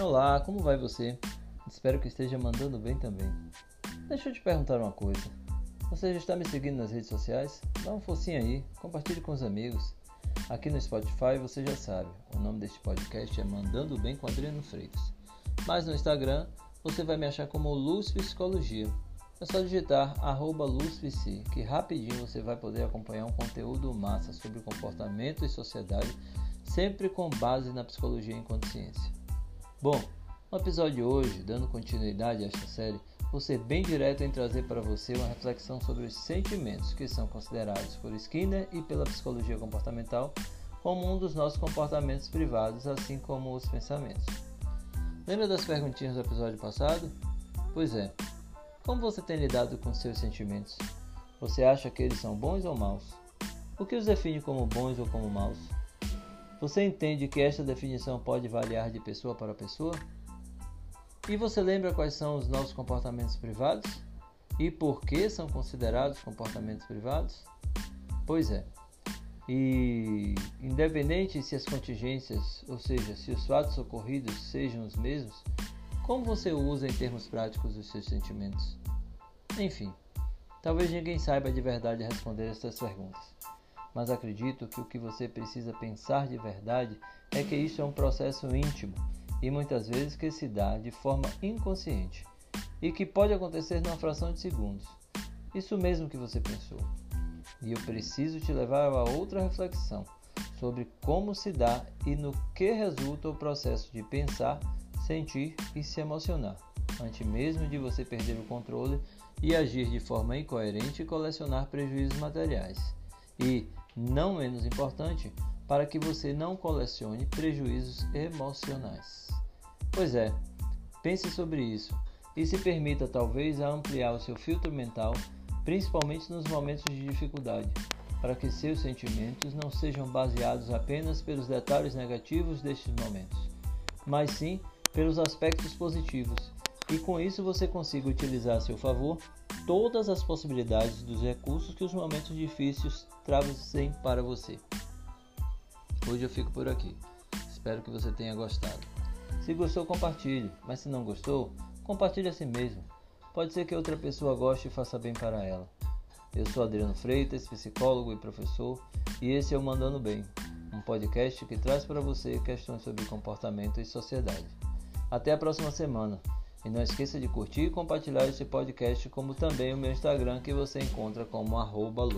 Olá, como vai você? Espero que esteja mandando bem também. Deixa eu te perguntar uma coisa. Você já está me seguindo nas redes sociais? Dá um focinho aí, compartilhe com os amigos. Aqui no Spotify você já sabe, o nome deste podcast é Mandando Bem com Adriano Freitas. Mas no Instagram você vai me achar como Luz Psicologia. É só digitar arroba LuzPC, que rapidinho você vai poder acompanhar um conteúdo massa sobre comportamento e sociedade, sempre com base na psicologia e ciência. Bom, no episódio de hoje, dando continuidade a esta série, vou ser bem direto em trazer para você uma reflexão sobre os sentimentos que são considerados por Skinner e pela psicologia comportamental como um dos nossos comportamentos privados, assim como os pensamentos. Lembra das perguntinhas do episódio passado? Pois é, como você tem lidado com seus sentimentos? Você acha que eles são bons ou maus? O que os define como bons ou como maus? Você entende que esta definição pode variar de pessoa para pessoa? E você lembra quais são os nossos comportamentos privados? E por que são considerados comportamentos privados? Pois é. E independente se as contingências, ou seja, se os fatos ocorridos sejam os mesmos, como você usa em termos práticos os seus sentimentos? Enfim, talvez ninguém saiba de verdade responder estas perguntas, mas acredito que o que você precisa pensar de verdade é que isso é um processo íntimo e muitas vezes que se dá de forma inconsciente e que pode acontecer numa fração de segundos. Isso mesmo que você pensou. E eu preciso te levar a outra reflexão sobre como se dá e no que resulta o processo de pensar sentir e se emocionar, antes mesmo de você perder o controle e agir de forma incoerente e colecionar prejuízos materiais. E, não menos importante, para que você não colecione prejuízos emocionais. Pois é, pense sobre isso e se permita talvez a ampliar o seu filtro mental, principalmente nos momentos de dificuldade, para que seus sentimentos não sejam baseados apenas pelos detalhes negativos destes momentos, mas sim pelos aspectos positivos e com isso você consiga utilizar a seu favor todas as possibilidades dos recursos que os momentos difíceis trazem para você. Hoje eu fico por aqui. Espero que você tenha gostado. Se gostou, compartilhe, mas se não gostou, compartilhe a si mesmo. Pode ser que outra pessoa goste e faça bem para ela. Eu sou Adriano Freitas, psicólogo e professor, e esse é o Mandando Bem, um podcast que traz para você questões sobre comportamento e sociedade. Até a próxima semana. E não esqueça de curtir e compartilhar esse podcast, como também o meu Instagram que você encontra como arroba.